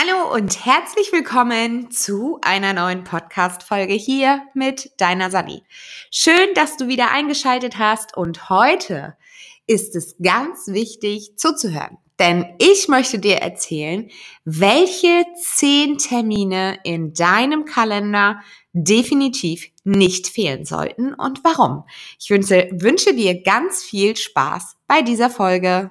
Hallo und herzlich willkommen zu einer neuen Podcast-Folge hier mit deiner Sani. Schön, dass du wieder eingeschaltet hast und heute ist es ganz wichtig zuzuhören, denn ich möchte dir erzählen, welche zehn Termine in deinem Kalender definitiv nicht fehlen sollten und warum. Ich wünsche, wünsche dir ganz viel Spaß bei dieser Folge.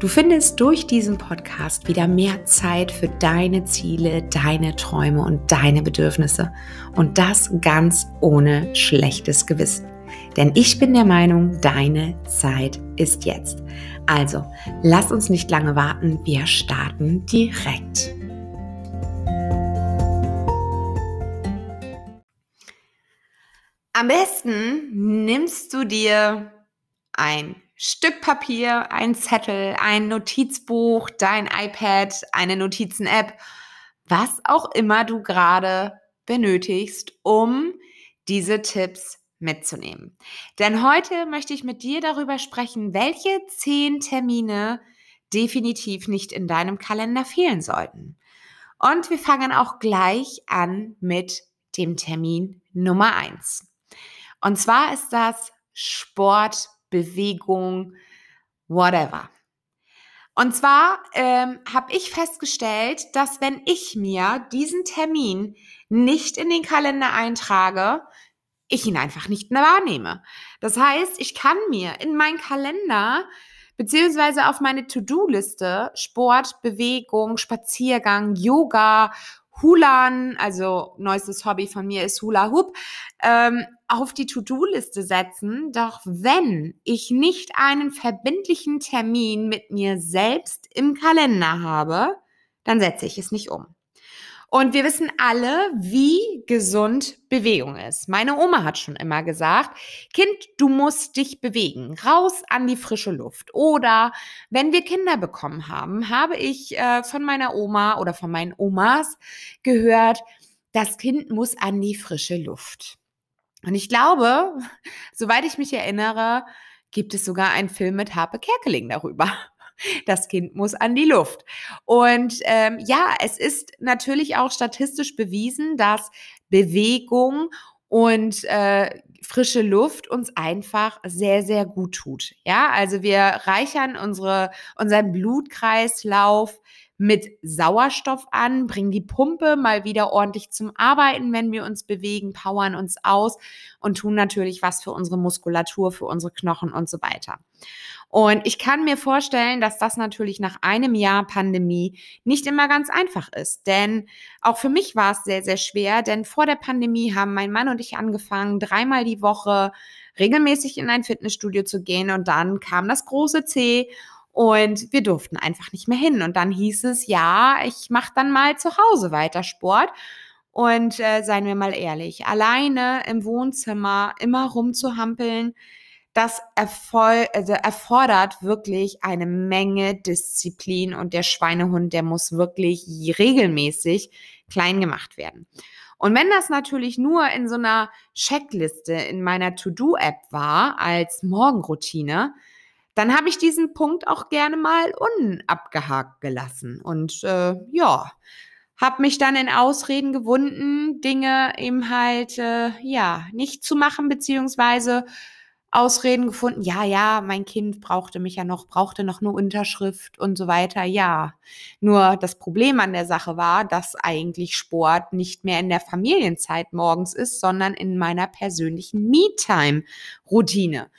Du findest durch diesen Podcast wieder mehr Zeit für deine Ziele, deine Träume und deine Bedürfnisse. Und das ganz ohne schlechtes Gewissen. Denn ich bin der Meinung, deine Zeit ist jetzt. Also, lass uns nicht lange warten, wir starten direkt. Am besten nimmst du dir ein Stück Papier, ein Zettel, ein Notizbuch, dein iPad, eine Notizen-App, was auch immer du gerade benötigst, um diese Tipps mitzunehmen. Denn heute möchte ich mit dir darüber sprechen, welche zehn Termine definitiv nicht in deinem Kalender fehlen sollten. Und wir fangen auch gleich an mit dem Termin Nummer eins. Und zwar ist das Sport Bewegung, whatever. Und zwar ähm, habe ich festgestellt, dass wenn ich mir diesen Termin nicht in den Kalender eintrage, ich ihn einfach nicht mehr wahrnehme. Das heißt, ich kann mir in meinen Kalender beziehungsweise auf meine To-Do-Liste Sport, Bewegung, Spaziergang, Yoga, Hulan, also neuestes Hobby von mir ist Hula Hoop, ähm, auf die To-Do-Liste setzen. Doch wenn ich nicht einen verbindlichen Termin mit mir selbst im Kalender habe, dann setze ich es nicht um. Und wir wissen alle, wie gesund Bewegung ist. Meine Oma hat schon immer gesagt, Kind, du musst dich bewegen, raus an die frische Luft. Oder wenn wir Kinder bekommen haben, habe ich äh, von meiner Oma oder von meinen Omas gehört, das Kind muss an die frische Luft. Und ich glaube, soweit ich mich erinnere, gibt es sogar einen Film mit Harpe Kerkeling darüber. Das Kind muss an die Luft. Und ähm, ja, es ist natürlich auch statistisch bewiesen, dass Bewegung und äh, frische Luft uns einfach sehr, sehr gut tut. Ja, also wir reichern unsere, unseren Blutkreislauf mit Sauerstoff an, bringen die Pumpe mal wieder ordentlich zum Arbeiten, wenn wir uns bewegen, powern uns aus und tun natürlich was für unsere Muskulatur, für unsere Knochen und so weiter. Und ich kann mir vorstellen, dass das natürlich nach einem Jahr Pandemie nicht immer ganz einfach ist. Denn auch für mich war es sehr, sehr schwer, denn vor der Pandemie haben mein Mann und ich angefangen, dreimal die Woche regelmäßig in ein Fitnessstudio zu gehen und dann kam das große C und wir durften einfach nicht mehr hin. Und dann hieß es, ja, ich mache dann mal zu Hause weiter Sport. Und äh, seien wir mal ehrlich, alleine im Wohnzimmer immer rumzuhampeln, das erfol also erfordert wirklich eine Menge Disziplin und der Schweinehund, der muss wirklich regelmäßig klein gemacht werden. Und wenn das natürlich nur in so einer Checkliste in meiner To-Do-App war als Morgenroutine, dann habe ich diesen Punkt auch gerne mal unabgehakt gelassen. Und äh, ja, habe mich dann in Ausreden gewunden, Dinge eben halt äh, ja nicht zu machen beziehungsweise Ausreden gefunden, ja, ja, mein Kind brauchte mich ja noch, brauchte noch eine Unterschrift und so weiter, ja. Nur das Problem an der Sache war, dass eigentlich Sport nicht mehr in der Familienzeit morgens ist, sondern in meiner persönlichen Me-Time-Routine.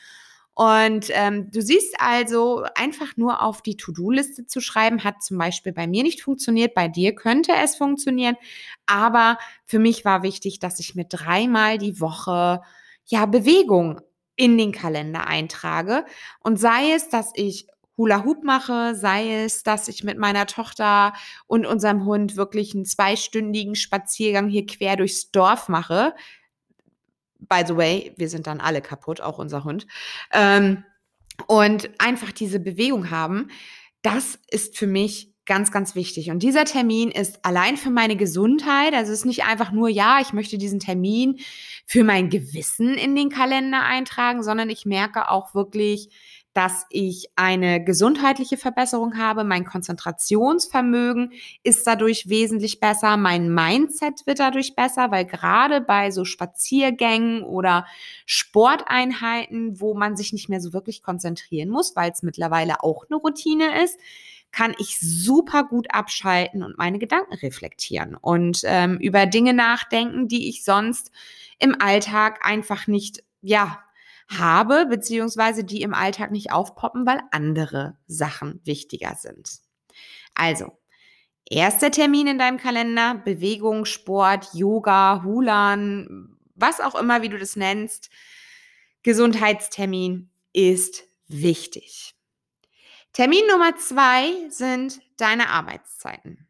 Und ähm, du siehst also, einfach nur auf die To-Do-Liste zu schreiben, hat zum Beispiel bei mir nicht funktioniert. Bei dir könnte es funktionieren. Aber für mich war wichtig, dass ich mir dreimal die Woche ja Bewegung in den Kalender eintrage und sei es, dass ich Hula Hoop mache, sei es, dass ich mit meiner Tochter und unserem Hund wirklich einen zweistündigen Spaziergang hier quer durchs Dorf mache. By the way, wir sind dann alle kaputt, auch unser Hund. Ähm, und einfach diese Bewegung haben, das ist für mich ganz, ganz wichtig. Und dieser Termin ist allein für meine Gesundheit, also es ist nicht einfach nur, ja, ich möchte diesen Termin für mein Gewissen in den Kalender eintragen, sondern ich merke auch wirklich, dass ich eine gesundheitliche Verbesserung habe. Mein Konzentrationsvermögen ist dadurch wesentlich besser. Mein Mindset wird dadurch besser, weil gerade bei so Spaziergängen oder Sporteinheiten, wo man sich nicht mehr so wirklich konzentrieren muss, weil es mittlerweile auch eine Routine ist, kann ich super gut abschalten und meine Gedanken reflektieren und ähm, über Dinge nachdenken, die ich sonst im Alltag einfach nicht, ja, habe, beziehungsweise die im Alltag nicht aufpoppen, weil andere Sachen wichtiger sind. Also, erster Termin in deinem Kalender, Bewegung, Sport, Yoga, Hulan, was auch immer, wie du das nennst, Gesundheitstermin ist wichtig. Termin Nummer zwei sind deine Arbeitszeiten.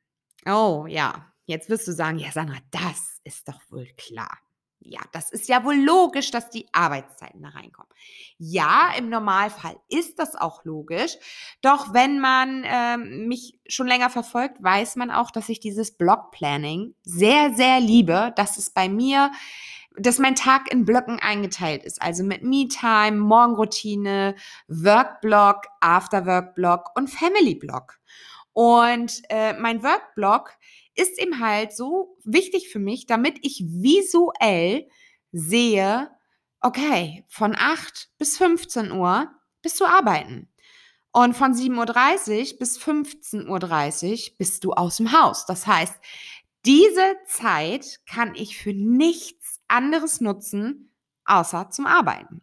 Oh ja, jetzt wirst du sagen, ja Sandra, das ist doch wohl klar. Ja, das ist ja wohl logisch, dass die Arbeitszeiten da reinkommen. Ja, im Normalfall ist das auch logisch. Doch wenn man ähm, mich schon länger verfolgt, weiß man auch, dass ich dieses Block-Planning sehr, sehr liebe. Das ist bei mir, dass mein Tag in Blöcken eingeteilt ist. Also mit Me-Time, Morgenroutine, Work-Block, After-Work-Block und Family-Block. Und äh, mein Work-Block ist eben halt so wichtig für mich, damit ich visuell sehe, okay, von 8 bis 15 Uhr bist du arbeiten. Und von 7.30 Uhr bis 15.30 Uhr bist du aus dem Haus. Das heißt, diese Zeit kann ich für nichts anderes nutzen, außer zum Arbeiten.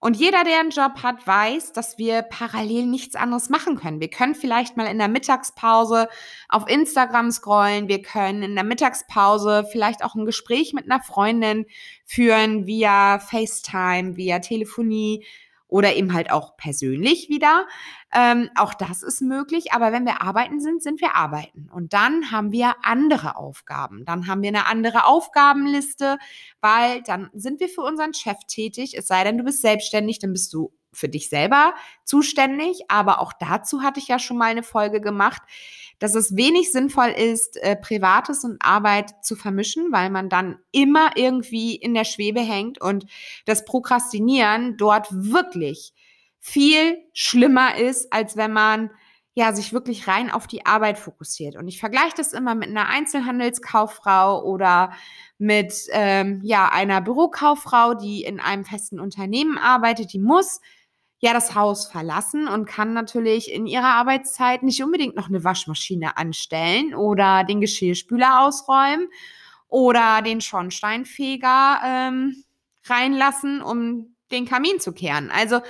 Und jeder, der einen Job hat, weiß, dass wir parallel nichts anderes machen können. Wir können vielleicht mal in der Mittagspause auf Instagram scrollen. Wir können in der Mittagspause vielleicht auch ein Gespräch mit einer Freundin führen via FaceTime, via Telefonie oder eben halt auch persönlich wieder. Ähm, auch das ist möglich. Aber wenn wir arbeiten sind, sind wir arbeiten. Und dann haben wir andere Aufgaben. Dann haben wir eine andere Aufgabenliste, weil dann sind wir für unseren Chef tätig. Es sei denn, du bist selbstständig, dann bist du für dich selber zuständig. Aber auch dazu hatte ich ja schon mal eine Folge gemacht dass es wenig sinnvoll ist, äh, Privates und Arbeit zu vermischen, weil man dann immer irgendwie in der Schwebe hängt und das Prokrastinieren dort wirklich viel schlimmer ist, als wenn man ja, sich wirklich rein auf die Arbeit fokussiert. Und ich vergleiche das immer mit einer Einzelhandelskauffrau oder mit ähm, ja, einer Bürokauffrau, die in einem festen Unternehmen arbeitet. Die muss ja das Haus verlassen und kann natürlich in ihrer Arbeitszeit nicht unbedingt noch eine Waschmaschine anstellen oder den Geschirrspüler ausräumen oder den Schornsteinfeger ähm, reinlassen, um den Kamin zu kehren. Also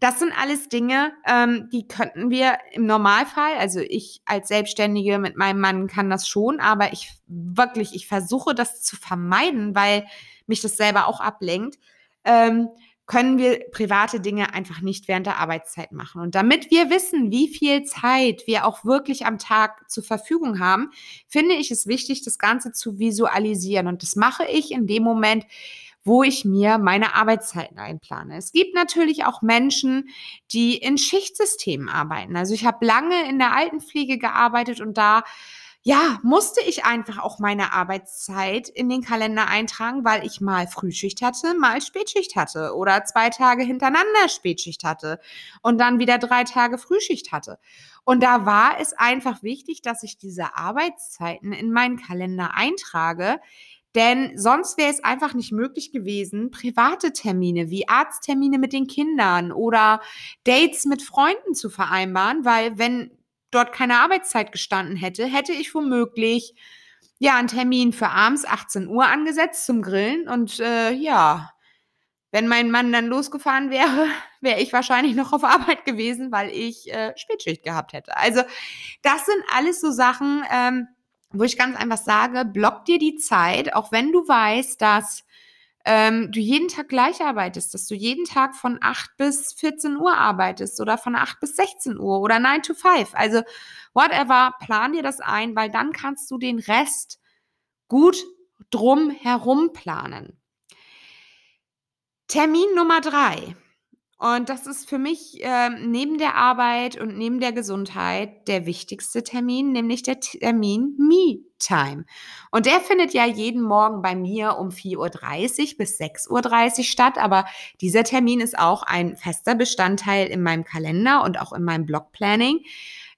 das sind alles Dinge, ähm, die könnten wir im Normalfall, also ich als Selbstständige mit meinem Mann kann das schon, aber ich wirklich, ich versuche das zu vermeiden, weil mich das selber auch ablenkt. Ähm, können wir private Dinge einfach nicht während der Arbeitszeit machen. Und damit wir wissen, wie viel Zeit wir auch wirklich am Tag zur Verfügung haben, finde ich es wichtig, das Ganze zu visualisieren. Und das mache ich in dem Moment, wo ich mir meine Arbeitszeiten einplane. Es gibt natürlich auch Menschen, die in Schichtsystemen arbeiten. Also ich habe lange in der Altenpflege gearbeitet und da ja, musste ich einfach auch meine Arbeitszeit in den Kalender eintragen, weil ich mal Frühschicht hatte, mal Spätschicht hatte oder zwei Tage hintereinander Spätschicht hatte und dann wieder drei Tage Frühschicht hatte. Und da war es einfach wichtig, dass ich diese Arbeitszeiten in meinen Kalender eintrage, denn sonst wäre es einfach nicht möglich gewesen, private Termine wie Arzttermine mit den Kindern oder Dates mit Freunden zu vereinbaren, weil wenn dort keine Arbeitszeit gestanden hätte, hätte ich womöglich ja einen Termin für abends 18 Uhr angesetzt zum Grillen und äh, ja, wenn mein Mann dann losgefahren wäre, wäre ich wahrscheinlich noch auf Arbeit gewesen, weil ich äh, Spätschicht gehabt hätte. Also das sind alles so Sachen, ähm, wo ich ganz einfach sage, block dir die Zeit, auch wenn du weißt, dass ähm, du jeden Tag gleich arbeitest, dass du jeden Tag von 8 bis 14 Uhr arbeitest oder von 8 bis 16 Uhr oder 9 to 5. Also whatever, plan dir das ein, weil dann kannst du den Rest gut drum herum planen. Termin Nummer drei. Und das ist für mich äh, neben der Arbeit und neben der Gesundheit der wichtigste Termin, nämlich der Termin Me-Time. Und der findet ja jeden Morgen bei mir um 4.30 Uhr bis 6.30 Uhr statt. Aber dieser Termin ist auch ein fester Bestandteil in meinem Kalender und auch in meinem Blog-Planning.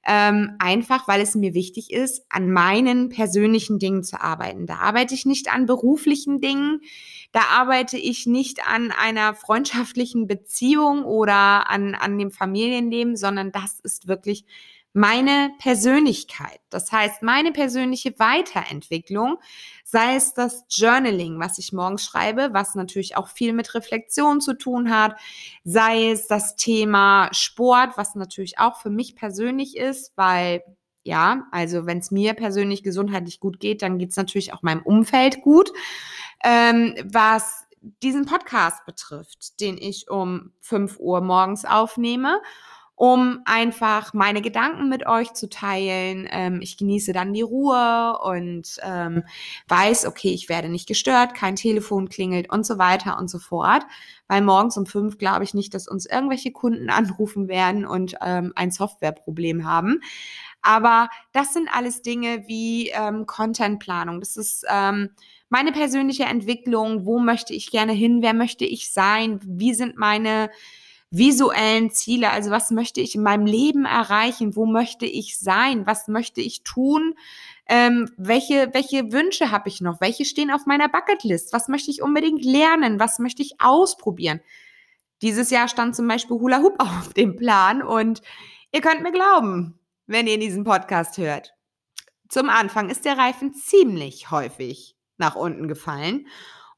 Ähm, einfach weil es mir wichtig ist, an meinen persönlichen Dingen zu arbeiten. Da arbeite ich nicht an beruflichen Dingen, da arbeite ich nicht an einer freundschaftlichen Beziehung oder an, an dem Familienleben, sondern das ist wirklich meine Persönlichkeit. Das heißt, meine persönliche Weiterentwicklung, sei es das Journaling, was ich morgens schreibe, was natürlich auch viel mit Reflexion zu tun hat, sei es das Thema Sport, was natürlich auch für mich persönlich ist, weil ja, also wenn es mir persönlich gesundheitlich gut geht, dann geht es natürlich auch meinem Umfeld gut. Ähm, was diesen Podcast betrifft, den ich um 5 Uhr morgens aufnehme um einfach meine Gedanken mit euch zu teilen. Ähm, ich genieße dann die Ruhe und ähm, weiß, okay, ich werde nicht gestört, kein Telefon klingelt und so weiter und so fort. Weil morgens um fünf glaube ich nicht, dass uns irgendwelche Kunden anrufen werden und ähm, ein Softwareproblem haben. Aber das sind alles Dinge wie ähm, Contentplanung. Das ist ähm, meine persönliche Entwicklung. Wo möchte ich gerne hin? Wer möchte ich sein? Wie sind meine visuellen Ziele. Also was möchte ich in meinem Leben erreichen? Wo möchte ich sein? Was möchte ich tun? Ähm, welche, welche Wünsche habe ich noch? Welche stehen auf meiner Bucketlist? Was möchte ich unbedingt lernen? Was möchte ich ausprobieren? Dieses Jahr stand zum Beispiel Hula Hoop auf dem Plan und ihr könnt mir glauben, wenn ihr diesen Podcast hört. Zum Anfang ist der Reifen ziemlich häufig nach unten gefallen.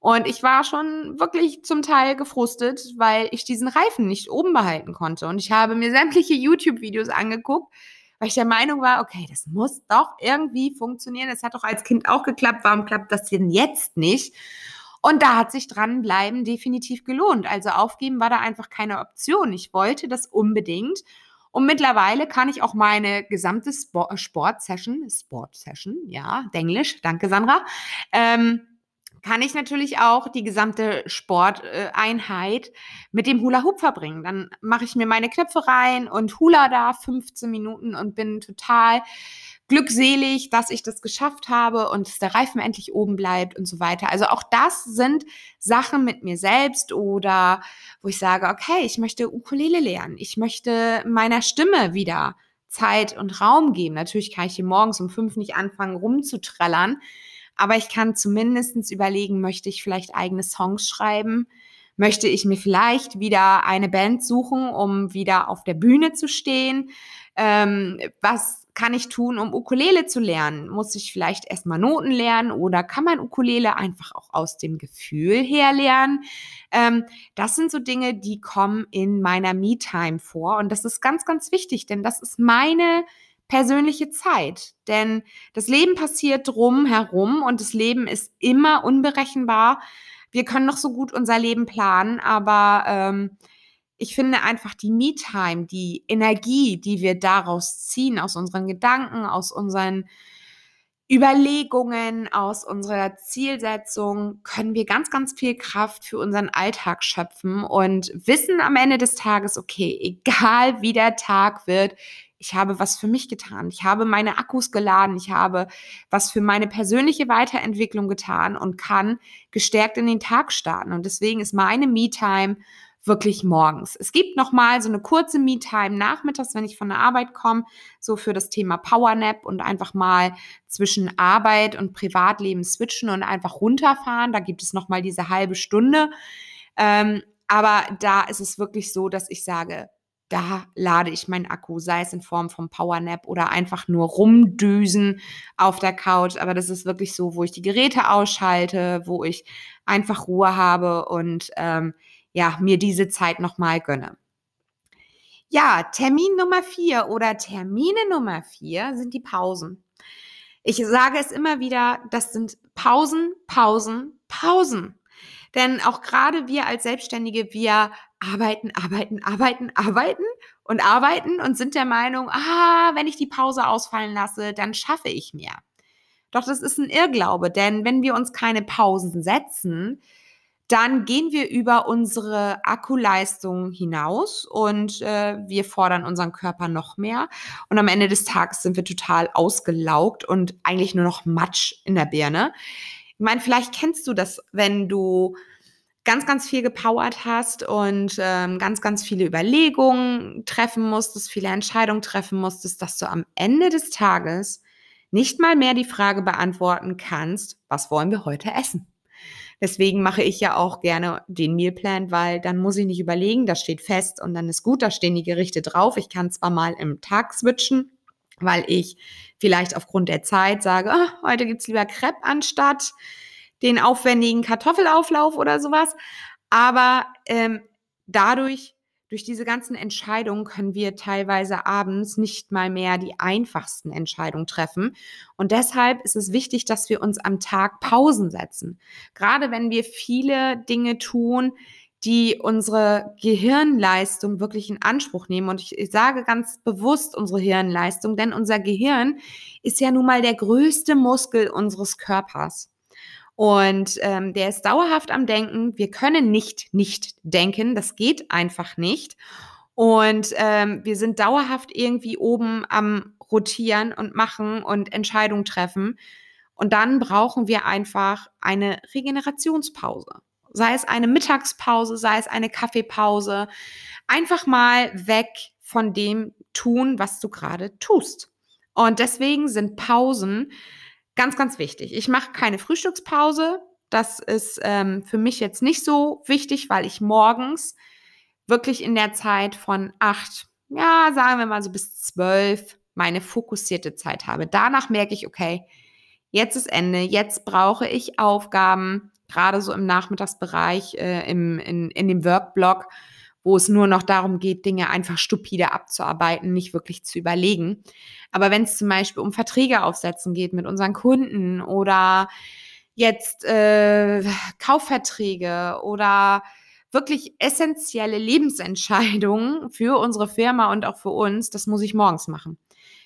Und ich war schon wirklich zum Teil gefrustet, weil ich diesen Reifen nicht oben behalten konnte. Und ich habe mir sämtliche YouTube-Videos angeguckt, weil ich der Meinung war, okay, das muss doch irgendwie funktionieren. Das hat doch als Kind auch geklappt. Warum klappt das denn jetzt nicht? Und da hat sich dranbleiben definitiv gelohnt. Also aufgeben war da einfach keine Option. Ich wollte das unbedingt. Und mittlerweile kann ich auch meine gesamte Sport-Session, Sport-Session, ja, Englisch, danke Sandra, ähm, kann ich natürlich auch die gesamte Sporteinheit mit dem Hula Hoop verbringen. Dann mache ich mir meine Knöpfe rein und Hula da 15 Minuten und bin total glückselig, dass ich das geschafft habe und dass der Reifen endlich oben bleibt und so weiter. Also auch das sind Sachen mit mir selbst oder wo ich sage, okay, ich möchte Ukulele lernen. Ich möchte meiner Stimme wieder Zeit und Raum geben. Natürlich kann ich hier morgens um fünf nicht anfangen rumzutrellern, aber ich kann zumindest überlegen, möchte ich vielleicht eigene Songs schreiben? Möchte ich mir vielleicht wieder eine Band suchen, um wieder auf der Bühne zu stehen? Ähm, was kann ich tun, um Ukulele zu lernen? Muss ich vielleicht erstmal Noten lernen oder kann man Ukulele einfach auch aus dem Gefühl her lernen? Ähm, das sind so Dinge, die kommen in meiner Me-Time vor und das ist ganz, ganz wichtig, denn das ist meine persönliche Zeit. Denn das Leben passiert drum herum und das Leben ist immer unberechenbar. Wir können noch so gut unser Leben planen, aber ähm, ich finde einfach die Me-Time, die Energie, die wir daraus ziehen, aus unseren Gedanken, aus unseren Überlegungen, aus unserer Zielsetzung, können wir ganz, ganz viel Kraft für unseren Alltag schöpfen und wissen am Ende des Tages, okay, egal wie der Tag wird, ich habe was für mich getan. Ich habe meine Akkus geladen. Ich habe was für meine persönliche Weiterentwicklung getan und kann gestärkt in den Tag starten. Und deswegen ist meine Me-Time wirklich morgens. Es gibt noch mal so eine kurze Me-Time nachmittags, wenn ich von der Arbeit komme, so für das Thema Powernap und einfach mal zwischen Arbeit und Privatleben switchen und einfach runterfahren. Da gibt es noch mal diese halbe Stunde. Ähm, aber da ist es wirklich so, dass ich sage, da lade ich meinen Akku, sei es in Form von Powernap oder einfach nur rumdüsen auf der Couch. Aber das ist wirklich so, wo ich die Geräte ausschalte, wo ich einfach Ruhe habe und ähm, ja, mir diese Zeit nochmal gönne. Ja, Termin Nummer vier oder Termine Nummer vier sind die Pausen. Ich sage es immer wieder, das sind Pausen, Pausen, Pausen. Denn auch gerade wir als Selbstständige, wir arbeiten, arbeiten, arbeiten, arbeiten und arbeiten und sind der Meinung, ah, wenn ich die Pause ausfallen lasse, dann schaffe ich mehr. Doch das ist ein Irrglaube, denn wenn wir uns keine Pausen setzen, dann gehen wir über unsere Akkuleistung hinaus und äh, wir fordern unseren Körper noch mehr. Und am Ende des Tages sind wir total ausgelaugt und eigentlich nur noch Matsch in der Birne. Ich meine, vielleicht kennst du das, wenn du ganz, ganz viel gepowert hast und ähm, ganz, ganz viele Überlegungen treffen musstest, viele Entscheidungen treffen musstest, dass du am Ende des Tages nicht mal mehr die Frage beantworten kannst, was wollen wir heute essen? Deswegen mache ich ja auch gerne den Mealplan, weil dann muss ich nicht überlegen, das steht fest und dann ist gut, da stehen die Gerichte drauf. Ich kann zwar mal im Tag switchen, weil ich vielleicht aufgrund der Zeit sage, oh, heute gibt's lieber Crepe anstatt den aufwendigen Kartoffelauflauf oder sowas. Aber ähm, dadurch durch diese ganzen Entscheidungen können wir teilweise abends nicht mal mehr die einfachsten Entscheidungen treffen. Und deshalb ist es wichtig, dass wir uns am Tag Pausen setzen. Gerade wenn wir viele Dinge tun, die unsere Gehirnleistung wirklich in Anspruch nehmen. Und ich, ich, sage ganz bewusst unsere Hirnleistung, denn unser Gehirn ist ja nun mal der größte Muskel unseres Körpers. Und ähm, der ist dauerhaft am Denken. Wir können nicht nicht denken. Das geht einfach nicht. Und ähm, wir sind dauerhaft irgendwie oben am Rotieren und machen und Entscheidungen treffen. Und dann brauchen wir einfach eine Regenerationspause. Sei es eine Mittagspause, sei es eine Kaffeepause. Einfach mal weg von dem tun, was du gerade tust. Und deswegen sind Pausen Ganz, ganz wichtig. Ich mache keine Frühstückspause. Das ist ähm, für mich jetzt nicht so wichtig, weil ich morgens wirklich in der Zeit von acht, ja, sagen wir mal so bis zwölf, meine fokussierte Zeit habe. Danach merke ich, okay, jetzt ist Ende, jetzt brauche ich Aufgaben, gerade so im Nachmittagsbereich, äh, im, in, in dem Workblock, wo es nur noch darum geht, Dinge einfach stupide abzuarbeiten, nicht wirklich zu überlegen. Aber wenn es zum Beispiel um Verträge aufsetzen geht mit unseren Kunden oder jetzt äh, Kaufverträge oder wirklich essentielle Lebensentscheidungen für unsere Firma und auch für uns, das muss ich morgens machen.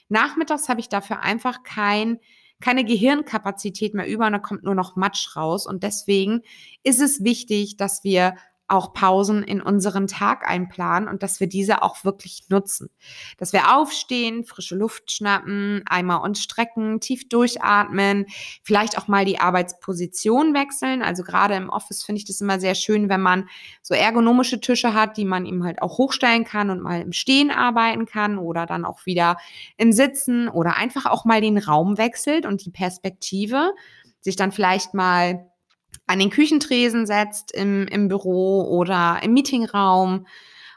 Nachmittags habe ich dafür einfach kein, keine Gehirnkapazität mehr über und da kommt nur noch Matsch raus. Und deswegen ist es wichtig, dass wir auch Pausen in unseren Tag einplanen und dass wir diese auch wirklich nutzen. Dass wir aufstehen, frische Luft schnappen, einmal uns strecken, tief durchatmen, vielleicht auch mal die Arbeitsposition wechseln. Also gerade im Office finde ich das immer sehr schön, wenn man so ergonomische Tische hat, die man eben halt auch hochstellen kann und mal im Stehen arbeiten kann oder dann auch wieder im Sitzen oder einfach auch mal den Raum wechselt und die Perspektive sich dann vielleicht mal an den Küchentresen setzt im, im Büro oder im Meetingraum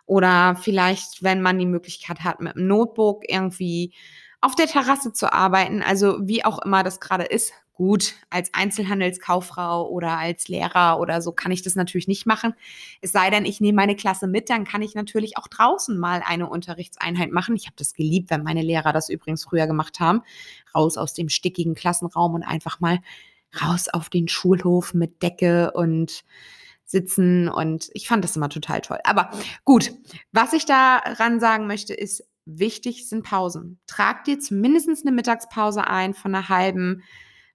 oder vielleicht, wenn man die Möglichkeit hat, mit einem Notebook irgendwie auf der Terrasse zu arbeiten, also wie auch immer das gerade ist. Gut, als Einzelhandelskauffrau oder als Lehrer oder so kann ich das natürlich nicht machen. Es sei denn, ich nehme meine Klasse mit, dann kann ich natürlich auch draußen mal eine Unterrichtseinheit machen. Ich habe das geliebt, wenn meine Lehrer das übrigens früher gemacht haben. Raus aus dem stickigen Klassenraum und einfach mal raus auf den Schulhof mit Decke und sitzen und ich fand das immer total toll. Aber gut, was ich daran sagen möchte, ist, wichtig sind Pausen. Trag dir zumindest eine Mittagspause ein von einer halben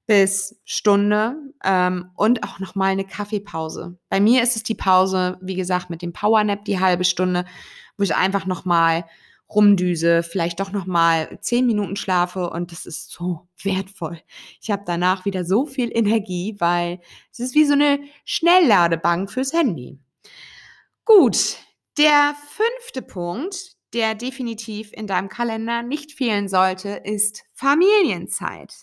bis Stunde ähm, und auch nochmal eine Kaffeepause. Bei mir ist es die Pause, wie gesagt, mit dem Powernap die halbe Stunde, wo ich einfach nochmal rumdüse, vielleicht doch noch mal zehn Minuten schlafe und das ist so wertvoll. Ich habe danach wieder so viel Energie, weil es ist wie so eine Schnellladebank fürs Handy. Gut, der fünfte Punkt, der definitiv in deinem Kalender nicht fehlen sollte, ist Familienzeit.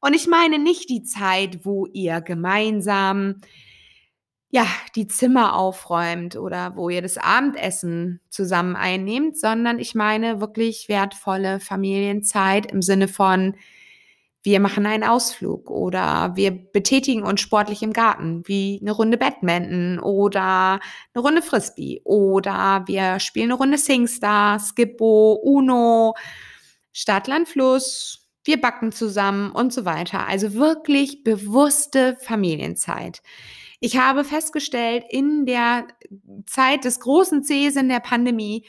Und ich meine nicht die Zeit, wo ihr gemeinsam ja, die Zimmer aufräumt oder wo ihr das Abendessen zusammen einnehmt, sondern ich meine wirklich wertvolle Familienzeit im Sinne von, wir machen einen Ausflug oder wir betätigen uns sportlich im Garten, wie eine Runde Badminton oder eine Runde Frisbee oder wir spielen eine Runde Singstar, Skippo, Uno, Stadt, Land, Fluss, wir backen zusammen und so weiter. Also wirklich bewusste Familienzeit. Ich habe festgestellt, in der Zeit des großen Cs in der Pandemie,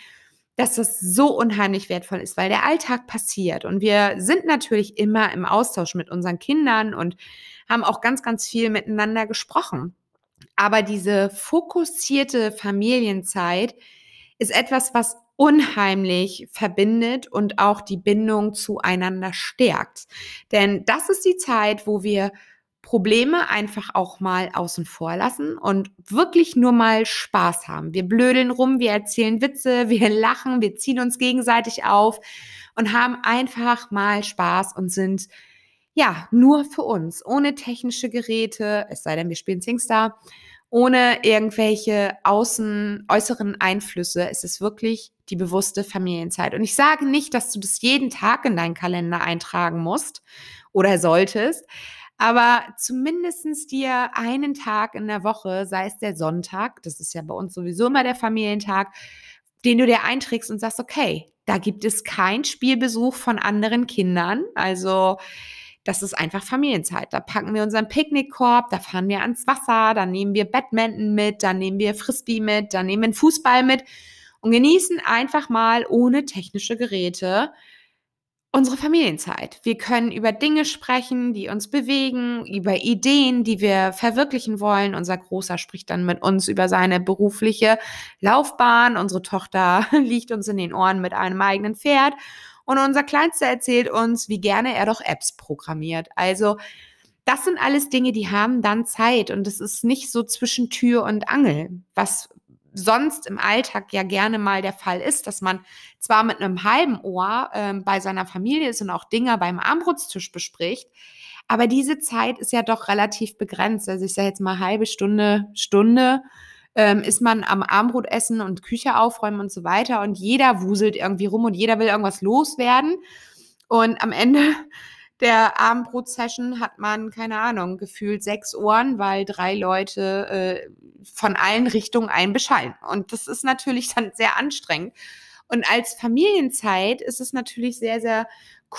dass das so unheimlich wertvoll ist, weil der Alltag passiert und wir sind natürlich immer im Austausch mit unseren Kindern und haben auch ganz, ganz viel miteinander gesprochen. Aber diese fokussierte Familienzeit ist etwas, was unheimlich verbindet und auch die Bindung zueinander stärkt. Denn das ist die Zeit, wo wir Probleme einfach auch mal außen vor lassen und wirklich nur mal Spaß haben. Wir blödeln rum, wir erzählen Witze, wir lachen, wir ziehen uns gegenseitig auf und haben einfach mal Spaß und sind ja nur für uns, ohne technische Geräte, es sei denn, wir spielen Singstar, ohne irgendwelche außen, äußeren Einflüsse. Es ist wirklich die bewusste Familienzeit. Und ich sage nicht, dass du das jeden Tag in deinen Kalender eintragen musst oder solltest, aber zumindestens dir einen Tag in der Woche, sei es der Sonntag, das ist ja bei uns sowieso immer der Familientag, den du dir einträgst und sagst, okay, da gibt es keinen Spielbesuch von anderen Kindern. Also das ist einfach Familienzeit. Da packen wir unseren Picknickkorb, da fahren wir ans Wasser, dann nehmen wir Badminton mit, dann nehmen wir Frisbee mit, dann nehmen wir Fußball mit und genießen einfach mal ohne technische Geräte unsere Familienzeit. Wir können über Dinge sprechen, die uns bewegen, über Ideen, die wir verwirklichen wollen. Unser Großer spricht dann mit uns über seine berufliche Laufbahn. Unsere Tochter liegt uns in den Ohren mit einem eigenen Pferd. Und unser Kleinster erzählt uns, wie gerne er doch Apps programmiert. Also, das sind alles Dinge, die haben dann Zeit und es ist nicht so zwischen Tür und Angel, was sonst im Alltag ja gerne mal der Fall ist, dass man zwar mit einem halben Ohr äh, bei seiner Familie ist und auch Dinge beim Armbrutstisch bespricht, aber diese Zeit ist ja doch relativ begrenzt. Also ich sage jetzt mal halbe Stunde, Stunde ähm, ist man am Armbrot essen und Küche aufräumen und so weiter und jeder wuselt irgendwie rum und jeder will irgendwas loswerden und am Ende der Abendbrot-Session hat man, keine Ahnung, gefühlt sechs Ohren, weil drei Leute äh, von allen Richtungen einen beschallen. Und das ist natürlich dann sehr anstrengend. Und als Familienzeit ist es natürlich sehr, sehr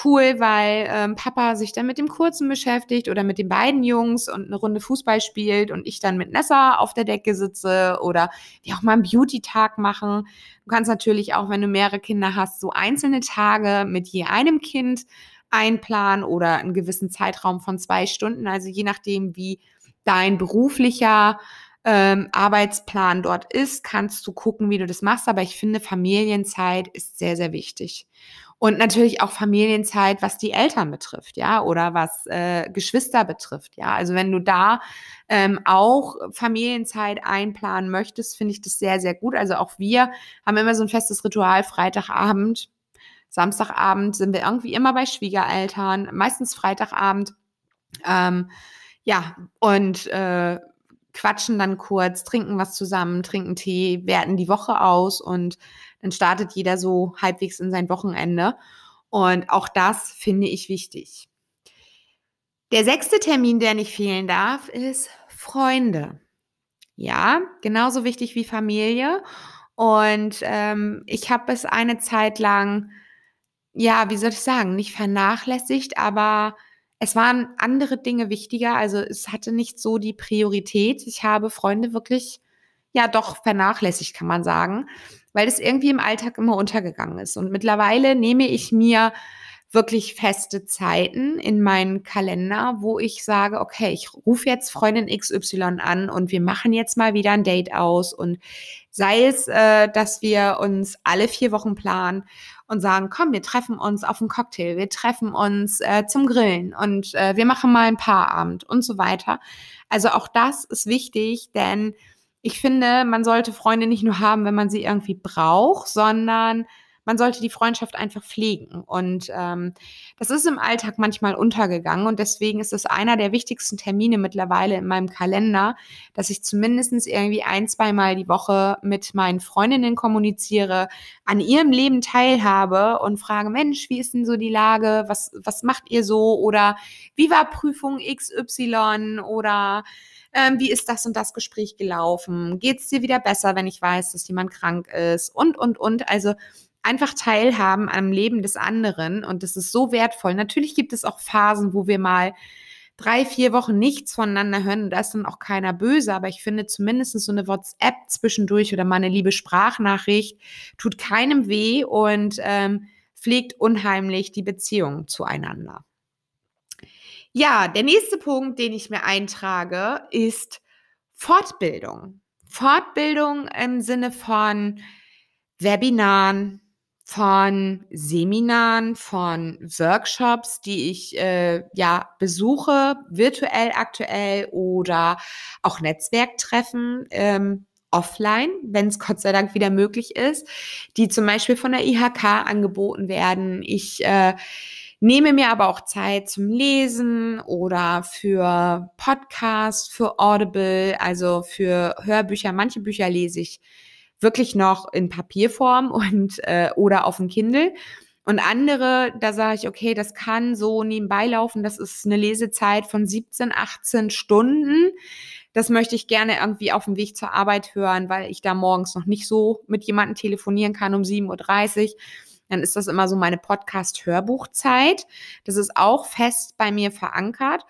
cool, weil ähm, Papa sich dann mit dem Kurzen beschäftigt oder mit den beiden Jungs und eine Runde Fußball spielt und ich dann mit Nessa auf der Decke sitze oder wir auch mal einen Beauty-Tag machen. Du kannst natürlich auch, wenn du mehrere Kinder hast, so einzelne Tage mit je einem Kind einplanen oder einen gewissen Zeitraum von zwei Stunden. Also je nachdem, wie dein beruflicher ähm, Arbeitsplan dort ist, kannst du gucken, wie du das machst. Aber ich finde, Familienzeit ist sehr, sehr wichtig. Und natürlich auch Familienzeit, was die Eltern betrifft, ja, oder was äh, Geschwister betrifft, ja. Also wenn du da ähm, auch Familienzeit einplanen möchtest, finde ich das sehr, sehr gut. Also auch wir haben immer so ein festes Ritual, Freitagabend Samstagabend sind wir irgendwie immer bei Schwiegereltern, meistens Freitagabend. Ähm, ja, und äh, quatschen dann kurz, trinken was zusammen, trinken Tee, werten die Woche aus und dann startet jeder so halbwegs in sein Wochenende. Und auch das finde ich wichtig. Der sechste Termin, der nicht fehlen darf, ist Freunde. Ja, genauso wichtig wie Familie. Und ähm, ich habe es eine Zeit lang ja, wie soll ich sagen, nicht vernachlässigt, aber es waren andere Dinge wichtiger. Also es hatte nicht so die Priorität. Ich habe Freunde wirklich, ja, doch vernachlässigt, kann man sagen, weil es irgendwie im Alltag immer untergegangen ist. Und mittlerweile nehme ich mir wirklich feste Zeiten in meinen Kalender, wo ich sage, okay, ich rufe jetzt Freundin XY an und wir machen jetzt mal wieder ein Date aus und sei es, äh, dass wir uns alle vier Wochen planen und sagen, komm, wir treffen uns auf einen Cocktail, wir treffen uns äh, zum Grillen und äh, wir machen mal ein Paarabend und so weiter. Also auch das ist wichtig, denn ich finde, man sollte Freunde nicht nur haben, wenn man sie irgendwie braucht, sondern man sollte die Freundschaft einfach pflegen. Und ähm, das ist im Alltag manchmal untergegangen. Und deswegen ist es einer der wichtigsten Termine mittlerweile in meinem Kalender, dass ich zumindest irgendwie ein, zweimal die Woche mit meinen Freundinnen kommuniziere, an ihrem Leben teilhabe und frage, Mensch, wie ist denn so die Lage? Was, was macht ihr so? Oder wie war Prüfung XY? Oder ähm, wie ist das und das Gespräch gelaufen? Geht es dir wieder besser, wenn ich weiß, dass jemand krank ist? Und, und, und. Also einfach teilhaben am Leben des anderen und das ist so wertvoll. Natürlich gibt es auch Phasen, wo wir mal drei, vier Wochen nichts voneinander hören und da ist dann auch keiner böse, aber ich finde zumindest so eine WhatsApp zwischendurch oder mal eine liebe Sprachnachricht tut keinem weh und ähm, pflegt unheimlich die Beziehung zueinander. Ja, der nächste Punkt, den ich mir eintrage, ist Fortbildung. Fortbildung im Sinne von Webinaren, von Seminaren, von Workshops, die ich äh, ja besuche, virtuell aktuell oder auch Netzwerktreffen ähm, offline, wenn es Gott sei Dank wieder möglich ist, die zum Beispiel von der IHK angeboten werden. Ich äh, nehme mir aber auch Zeit zum Lesen oder für Podcasts, für Audible, also für Hörbücher. Manche Bücher lese ich wirklich noch in Papierform und äh, oder auf dem Kindle. Und andere, da sage ich, okay, das kann so nebenbei laufen. Das ist eine Lesezeit von 17, 18 Stunden. Das möchte ich gerne irgendwie auf dem Weg zur Arbeit hören, weil ich da morgens noch nicht so mit jemandem telefonieren kann um 7.30 Uhr. Dann ist das immer so meine Podcast-Hörbuchzeit. Das ist auch fest bei mir verankert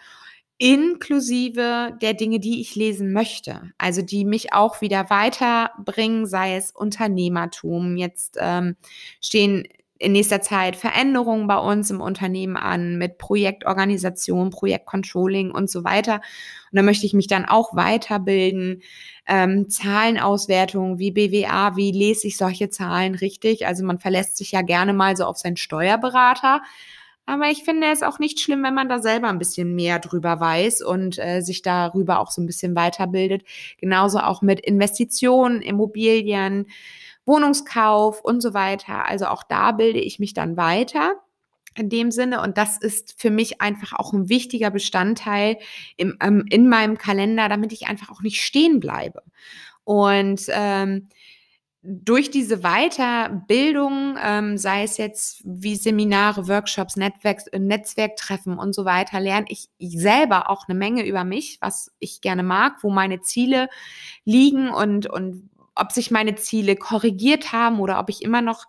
inklusive der Dinge, die ich lesen möchte. Also die mich auch wieder weiterbringen, sei es Unternehmertum. Jetzt ähm, stehen in nächster Zeit Veränderungen bei uns im Unternehmen an mit Projektorganisation, Projektcontrolling und so weiter. Und da möchte ich mich dann auch weiterbilden. Ähm, Zahlenauswertung wie BWA, wie lese ich solche Zahlen richtig? Also man verlässt sich ja gerne mal so auf seinen Steuerberater. Aber ich finde es auch nicht schlimm, wenn man da selber ein bisschen mehr drüber weiß und äh, sich darüber auch so ein bisschen weiterbildet. Genauso auch mit Investitionen, Immobilien, Wohnungskauf und so weiter. Also auch da bilde ich mich dann weiter in dem Sinne. Und das ist für mich einfach auch ein wichtiger Bestandteil im, ähm, in meinem Kalender, damit ich einfach auch nicht stehen bleibe. Und ähm, durch diese Weiterbildung, ähm, sei es jetzt wie Seminare, Workshops, Netzwerk, Netzwerktreffen und so weiter, lerne ich selber auch eine Menge über mich, was ich gerne mag, wo meine Ziele liegen und, und ob sich meine Ziele korrigiert haben oder ob ich immer noch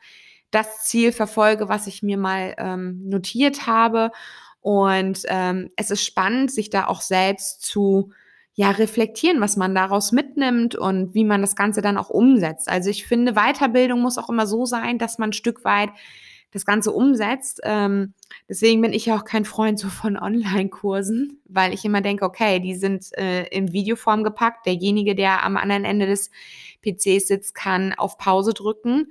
das Ziel verfolge, was ich mir mal ähm, notiert habe. Und ähm, es ist spannend, sich da auch selbst zu ja, reflektieren, was man daraus mitnimmt und wie man das Ganze dann auch umsetzt. Also ich finde, Weiterbildung muss auch immer so sein, dass man ein Stück weit das Ganze umsetzt. Ähm, deswegen bin ich ja auch kein Freund so von Online-Kursen, weil ich immer denke, okay, die sind äh, in Videoform gepackt. Derjenige, der am anderen Ende des PCs sitzt, kann auf Pause drücken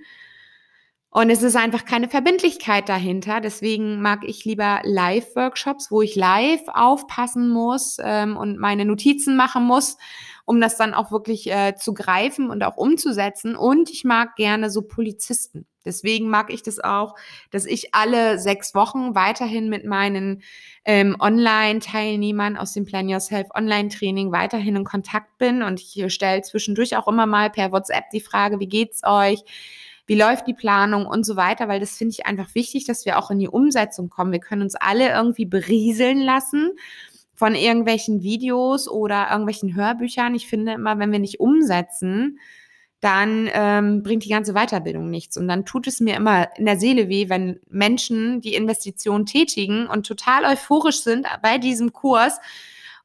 und es ist einfach keine Verbindlichkeit dahinter. Deswegen mag ich lieber Live-Workshops, wo ich live aufpassen muss ähm, und meine Notizen machen muss, um das dann auch wirklich äh, zu greifen und auch umzusetzen. Und ich mag gerne so Polizisten. Deswegen mag ich das auch, dass ich alle sechs Wochen weiterhin mit meinen ähm, Online-Teilnehmern aus dem Plan Yourself Online-Training weiterhin in Kontakt bin. Und ich stelle zwischendurch auch immer mal per WhatsApp die Frage, wie geht's euch? Wie läuft die Planung und so weiter, weil das finde ich einfach wichtig, dass wir auch in die Umsetzung kommen. Wir können uns alle irgendwie berieseln lassen von irgendwelchen Videos oder irgendwelchen Hörbüchern. Ich finde immer, wenn wir nicht umsetzen, dann ähm, bringt die ganze Weiterbildung nichts. Und dann tut es mir immer in der Seele weh, wenn Menschen die Investition tätigen und total euphorisch sind bei diesem Kurs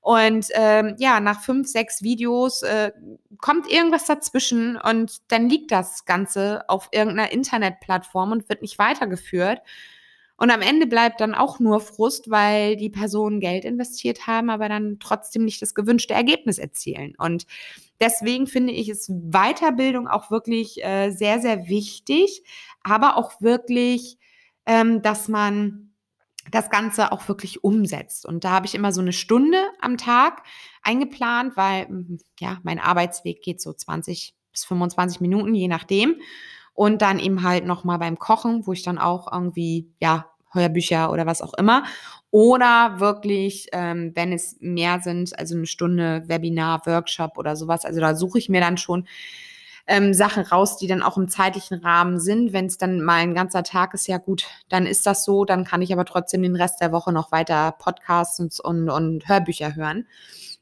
und ähm, ja, nach fünf, sechs Videos äh, kommt irgendwas dazwischen und dann liegt das Ganze auf irgendeiner Internetplattform und wird nicht weitergeführt. Und am Ende bleibt dann auch nur Frust, weil die Personen Geld investiert haben, aber dann trotzdem nicht das gewünschte Ergebnis erzielen. Und deswegen finde ich es Weiterbildung auch wirklich äh, sehr, sehr wichtig, aber auch wirklich, ähm, dass man das Ganze auch wirklich umsetzt. Und da habe ich immer so eine Stunde am Tag eingeplant, weil hm, ja, mein Arbeitsweg geht so 20 bis 25 Minuten, je nachdem. Und dann eben halt nochmal beim Kochen, wo ich dann auch irgendwie, ja, Hörbücher oder was auch immer. Oder wirklich, ähm, wenn es mehr sind, also eine Stunde Webinar, Workshop oder sowas. Also da suche ich mir dann schon ähm, Sachen raus, die dann auch im zeitlichen Rahmen sind. Wenn es dann mal ein ganzer Tag ist, ja gut, dann ist das so. Dann kann ich aber trotzdem den Rest der Woche noch weiter Podcasts und, und, Hörbücher hören.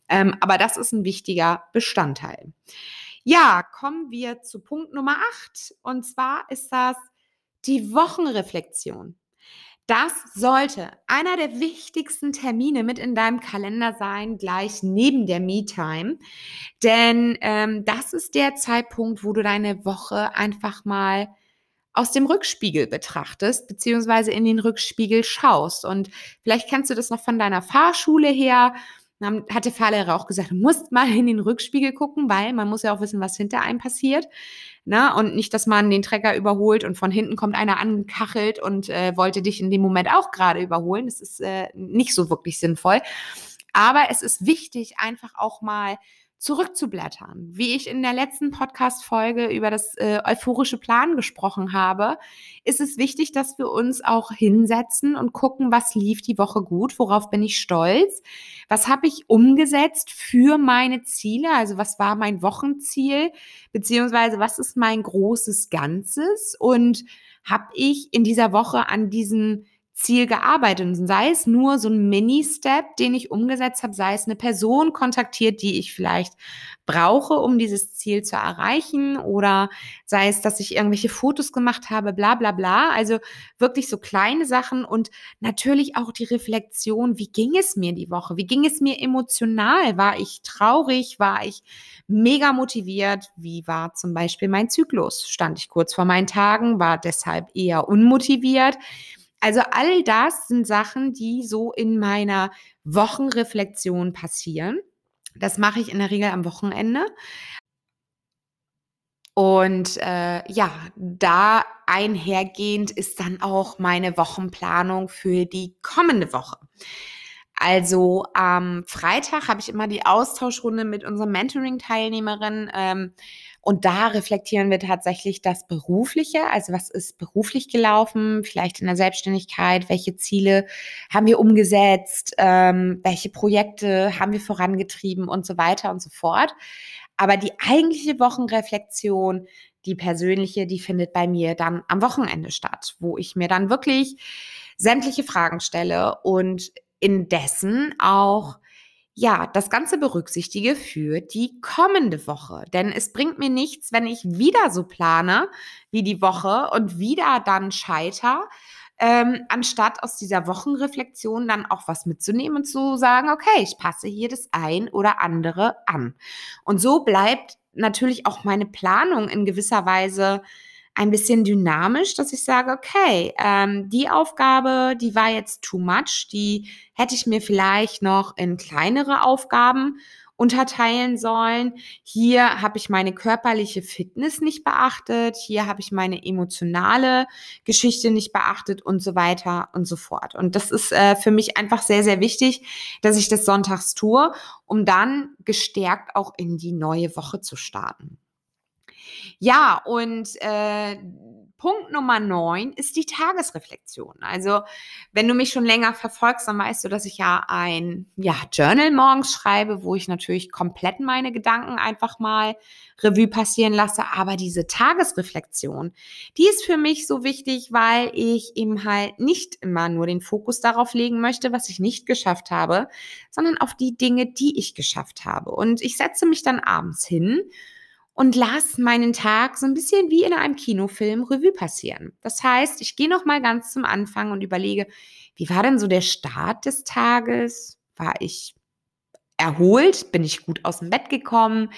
Ähm, aber das ist ein wichtiger Bestandteil. Ja, kommen wir zu Punkt Nummer 8. Und zwar ist das die Wochenreflexion. Das sollte einer der wichtigsten Termine mit in deinem Kalender sein, gleich neben der Me-Time. Denn ähm, das ist der Zeitpunkt, wo du deine Woche einfach mal aus dem Rückspiegel betrachtest, beziehungsweise in den Rückspiegel schaust. Und vielleicht kennst du das noch von deiner Fahrschule her. Dann hat der Fahrlehrer auch gesagt, du musst mal in den Rückspiegel gucken, weil man muss ja auch wissen, was hinter einem passiert. Ne? Und nicht, dass man den Trecker überholt und von hinten kommt einer angekachelt und äh, wollte dich in dem Moment auch gerade überholen. Das ist äh, nicht so wirklich sinnvoll. Aber es ist wichtig, einfach auch mal zurückzublättern. Wie ich in der letzten Podcast-Folge über das äh, euphorische Plan gesprochen habe, ist es wichtig, dass wir uns auch hinsetzen und gucken, was lief die Woche gut, worauf bin ich stolz, was habe ich umgesetzt für meine Ziele, also was war mein Wochenziel, beziehungsweise was ist mein großes Ganzes und habe ich in dieser Woche an diesen Ziel gearbeitet. Und sei es nur so ein Mini-Step, den ich umgesetzt habe, sei es eine Person kontaktiert, die ich vielleicht brauche, um dieses Ziel zu erreichen, oder sei es, dass ich irgendwelche Fotos gemacht habe, bla bla bla. Also wirklich so kleine Sachen und natürlich auch die Reflexion, wie ging es mir die Woche? Wie ging es mir emotional? War ich traurig? War ich mega motiviert? Wie war zum Beispiel mein Zyklus? Stand ich kurz vor meinen Tagen, war deshalb eher unmotiviert? Also all das sind Sachen, die so in meiner Wochenreflexion passieren. Das mache ich in der Regel am Wochenende. Und äh, ja, da einhergehend ist dann auch meine Wochenplanung für die kommende Woche. Also am Freitag habe ich immer die Austauschrunde mit unseren Mentoring-Teilnehmerinnen. Ähm, und da reflektieren wir tatsächlich das Berufliche, also was ist beruflich gelaufen, vielleicht in der Selbstständigkeit, welche Ziele haben wir umgesetzt, ähm, welche Projekte haben wir vorangetrieben? Und so weiter und so fort. Aber die eigentliche Wochenreflexion, die persönliche, die findet bei mir dann am Wochenende statt, wo ich mir dann wirklich sämtliche Fragen stelle und indessen auch ja, das Ganze berücksichtige für die kommende Woche. Denn es bringt mir nichts, wenn ich wieder so plane wie die Woche und wieder dann scheiter, ähm, anstatt aus dieser Wochenreflexion dann auch was mitzunehmen und zu sagen, okay, ich passe hier das ein oder andere an. Und so bleibt natürlich auch meine Planung in gewisser Weise ein bisschen dynamisch, dass ich sage, okay, ähm, die Aufgabe, die war jetzt too much, die hätte ich mir vielleicht noch in kleinere Aufgaben unterteilen sollen. Hier habe ich meine körperliche Fitness nicht beachtet, hier habe ich meine emotionale Geschichte nicht beachtet und so weiter und so fort. Und das ist äh, für mich einfach sehr, sehr wichtig, dass ich das sonntags tue, um dann gestärkt auch in die neue Woche zu starten. Ja, und äh, Punkt Nummer neun ist die Tagesreflexion. Also, wenn du mich schon länger verfolgst, dann weißt du, dass ich ja ein ja, Journal morgens schreibe, wo ich natürlich komplett meine Gedanken einfach mal Revue passieren lasse. Aber diese Tagesreflexion, die ist für mich so wichtig, weil ich eben halt nicht immer nur den Fokus darauf legen möchte, was ich nicht geschafft habe, sondern auf die Dinge, die ich geschafft habe. Und ich setze mich dann abends hin und lass meinen Tag so ein bisschen wie in einem Kinofilm Revue passieren. Das heißt, ich gehe noch mal ganz zum Anfang und überlege, wie war denn so der Start des Tages? War ich erholt? Bin ich gut aus dem Bett gekommen?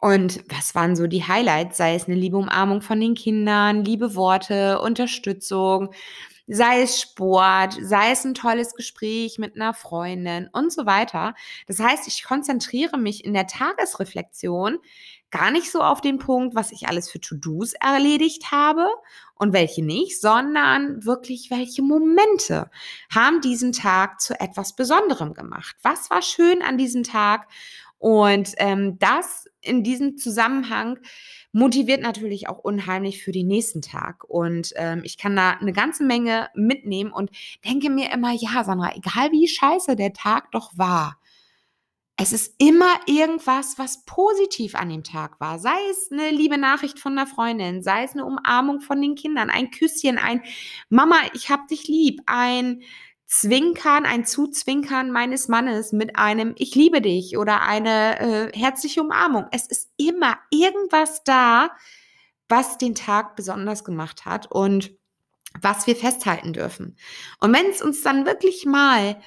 Und was waren so die Highlights? Sei es eine liebe Umarmung von den Kindern, liebe Worte, Unterstützung, sei es Sport, sei es ein tolles Gespräch mit einer Freundin und so weiter. Das heißt, ich konzentriere mich in der Tagesreflexion gar nicht so auf den Punkt, was ich alles für To-Dos erledigt habe und welche nicht, sondern wirklich, welche Momente haben diesen Tag zu etwas Besonderem gemacht. Was war schön an diesem Tag? Und ähm, das in diesem Zusammenhang motiviert natürlich auch unheimlich für den nächsten Tag. Und ähm, ich kann da eine ganze Menge mitnehmen und denke mir immer, ja, Sandra, egal wie scheiße der Tag doch war, es ist immer irgendwas, was positiv an dem Tag war. Sei es eine liebe Nachricht von einer Freundin, sei es eine Umarmung von den Kindern, ein Küsschen, ein Mama, ich hab dich lieb, ein Zwinkern, ein Zuzwinkern meines Mannes mit einem Ich liebe dich oder eine äh, herzliche Umarmung. Es ist immer irgendwas da, was den Tag besonders gemacht hat. Und was wir festhalten dürfen. Und wenn es uns dann wirklich mal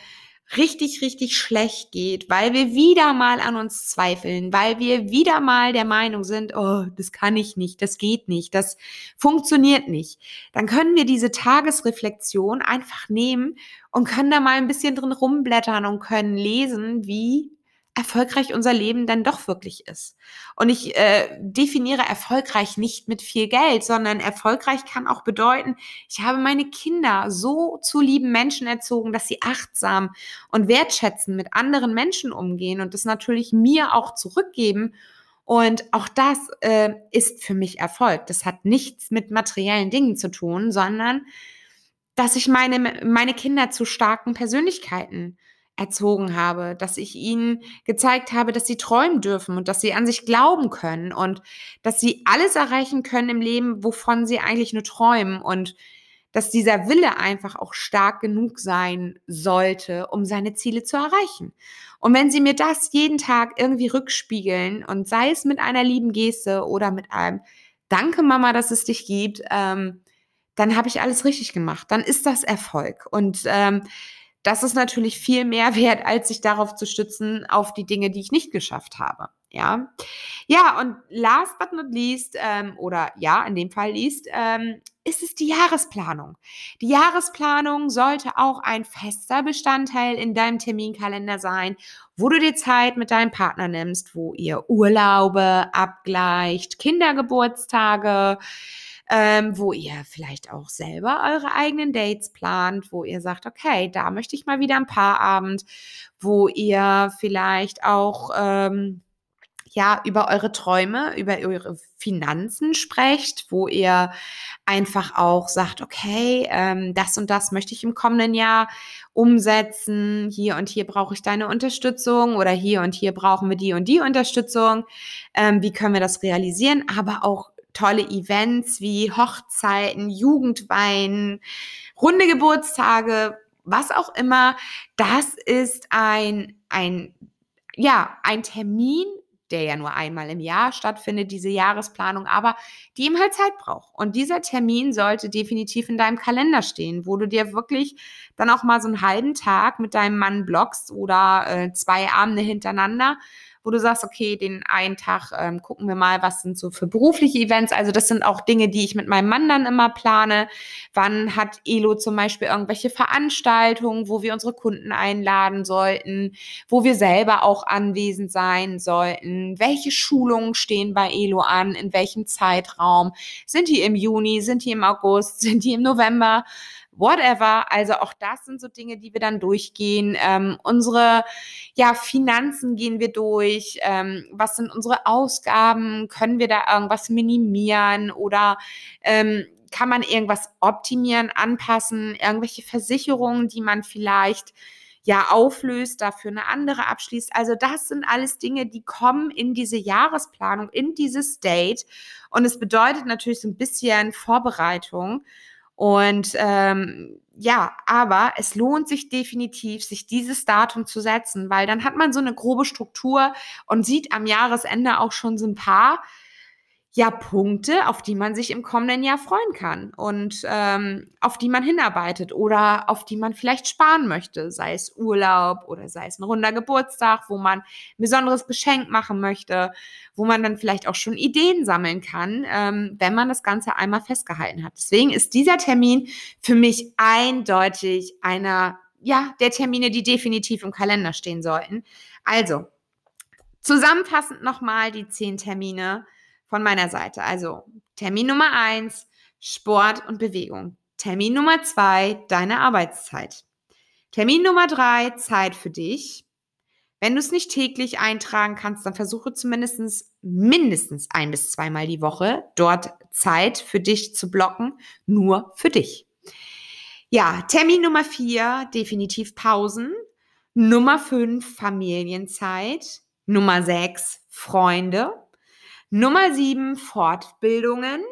richtig, richtig schlecht geht, weil wir wieder mal an uns zweifeln, weil wir wieder mal der Meinung sind, oh, das kann ich nicht, das geht nicht, das funktioniert nicht, dann können wir diese Tagesreflexion einfach nehmen und können da mal ein bisschen drin rumblättern und können lesen, wie erfolgreich unser Leben dann doch wirklich ist. Und ich äh, definiere erfolgreich nicht mit viel Geld, sondern erfolgreich kann auch bedeuten, ich habe meine Kinder so zu lieben Menschen erzogen, dass sie achtsam und wertschätzend mit anderen Menschen umgehen und das natürlich mir auch zurückgeben. Und auch das äh, ist für mich Erfolg. Das hat nichts mit materiellen Dingen zu tun, sondern dass ich meine, meine Kinder zu starken Persönlichkeiten erzogen habe, dass ich ihnen gezeigt habe, dass sie träumen dürfen und dass sie an sich glauben können und dass sie alles erreichen können im Leben, wovon sie eigentlich nur träumen und dass dieser Wille einfach auch stark genug sein sollte, um seine Ziele zu erreichen. Und wenn sie mir das jeden Tag irgendwie rückspiegeln und sei es mit einer lieben Geste oder mit einem Danke Mama, dass es dich gibt, ähm, dann habe ich alles richtig gemacht. Dann ist das Erfolg. Und ähm, das ist natürlich viel mehr wert, als sich darauf zu stützen, auf die Dinge, die ich nicht geschafft habe. Ja, ja, und last but not least, ähm, oder ja, in dem Fall least, ähm, ist es die Jahresplanung. Die Jahresplanung sollte auch ein fester Bestandteil in deinem Terminkalender sein, wo du dir Zeit mit deinem Partner nimmst, wo ihr Urlaube abgleicht, Kindergeburtstage, ähm, wo ihr vielleicht auch selber eure eigenen Dates plant, wo ihr sagt, okay, da möchte ich mal wieder ein Paarabend, wo ihr vielleicht auch ähm, ja über eure Träume, über eure Finanzen sprecht, wo ihr einfach auch sagt, okay, ähm, das und das möchte ich im kommenden Jahr umsetzen. Hier und hier brauche ich deine Unterstützung oder hier und hier brauchen wir die und die Unterstützung. Ähm, wie können wir das realisieren? Aber auch tolle Events wie Hochzeiten, Jugendwein, runde Geburtstage, was auch immer. Das ist ein, ein, ja, ein Termin, der ja nur einmal im Jahr stattfindet, diese Jahresplanung, aber die ihm halt Zeit braucht. Und dieser Termin sollte definitiv in deinem Kalender stehen, wo du dir wirklich dann auch mal so einen halben Tag mit deinem Mann blockst oder äh, zwei Abende hintereinander wo du sagst, okay, den einen Tag ähm, gucken wir mal, was sind so für berufliche Events. Also das sind auch Dinge, die ich mit meinem Mann dann immer plane. Wann hat Elo zum Beispiel irgendwelche Veranstaltungen, wo wir unsere Kunden einladen sollten, wo wir selber auch anwesend sein sollten? Welche Schulungen stehen bei Elo an? In welchem Zeitraum? Sind die im Juni? Sind die im August? Sind die im November? Whatever. Also auch das sind so Dinge, die wir dann durchgehen. Ähm, unsere ja, Finanzen gehen wir durch. Ähm, was sind unsere Ausgaben? Können wir da irgendwas minimieren oder ähm, kann man irgendwas optimieren, anpassen? Irgendwelche Versicherungen, die man vielleicht ja auflöst, dafür eine andere abschließt. Also das sind alles Dinge, die kommen in diese Jahresplanung, in dieses Date. Und es bedeutet natürlich so ein bisschen Vorbereitung. Und ähm, ja, aber es lohnt sich definitiv, sich dieses Datum zu setzen, weil dann hat man so eine grobe Struktur und sieht am Jahresende auch schon so ein paar ja Punkte, auf die man sich im kommenden Jahr freuen kann und ähm, auf die man hinarbeitet oder auf die man vielleicht sparen möchte, sei es Urlaub oder sei es ein runder Geburtstag, wo man ein besonderes Geschenk machen möchte, wo man dann vielleicht auch schon Ideen sammeln kann, ähm, wenn man das Ganze einmal festgehalten hat. Deswegen ist dieser Termin für mich eindeutig einer ja der Termine, die definitiv im Kalender stehen sollten. Also zusammenfassend nochmal die zehn Termine von meiner Seite. Also Termin Nummer eins, Sport und Bewegung. Termin Nummer zwei, deine Arbeitszeit. Termin Nummer drei, Zeit für dich. Wenn du es nicht täglich eintragen kannst, dann versuche zumindest mindestens ein bis zweimal die Woche dort Zeit für dich zu blocken, nur für dich. Ja, Termin Nummer vier, definitiv Pausen. Nummer fünf, Familienzeit. Nummer sechs, Freunde. Nummer sieben, Fortbildungen.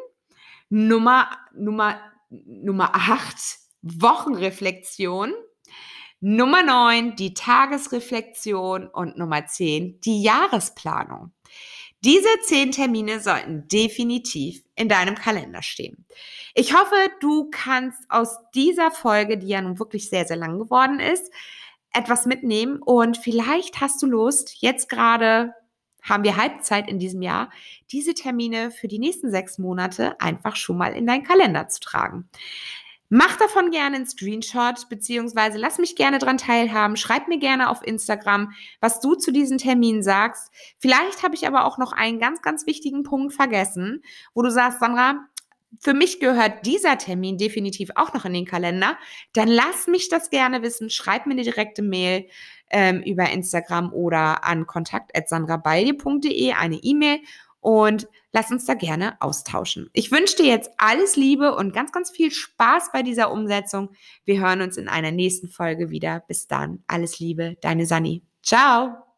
Nummer, Nummer, Nummer acht, Wochenreflexion. Nummer 9 die Tagesreflexion und Nummer 10 die Jahresplanung. Diese zehn Termine sollten definitiv in deinem Kalender stehen. Ich hoffe, du kannst aus dieser Folge, die ja nun wirklich sehr, sehr lang geworden ist, etwas mitnehmen und vielleicht hast du Lust, jetzt gerade haben wir Halbzeit in diesem Jahr, diese Termine für die nächsten sechs Monate einfach schon mal in deinen Kalender zu tragen. Mach davon gerne einen Screenshot, beziehungsweise lass mich gerne dran teilhaben. Schreib mir gerne auf Instagram, was du zu diesen Terminen sagst. Vielleicht habe ich aber auch noch einen ganz, ganz wichtigen Punkt vergessen, wo du sagst, Sandra, für mich gehört dieser Termin definitiv auch noch in den Kalender. Dann lass mich das gerne wissen. Schreib mir eine direkte Mail ähm, über Instagram oder an kontakt.sandrabaldi.de eine E-Mail und lass uns da gerne austauschen. Ich wünsche dir jetzt alles Liebe und ganz, ganz viel Spaß bei dieser Umsetzung. Wir hören uns in einer nächsten Folge wieder. Bis dann. Alles Liebe, deine Sani. Ciao.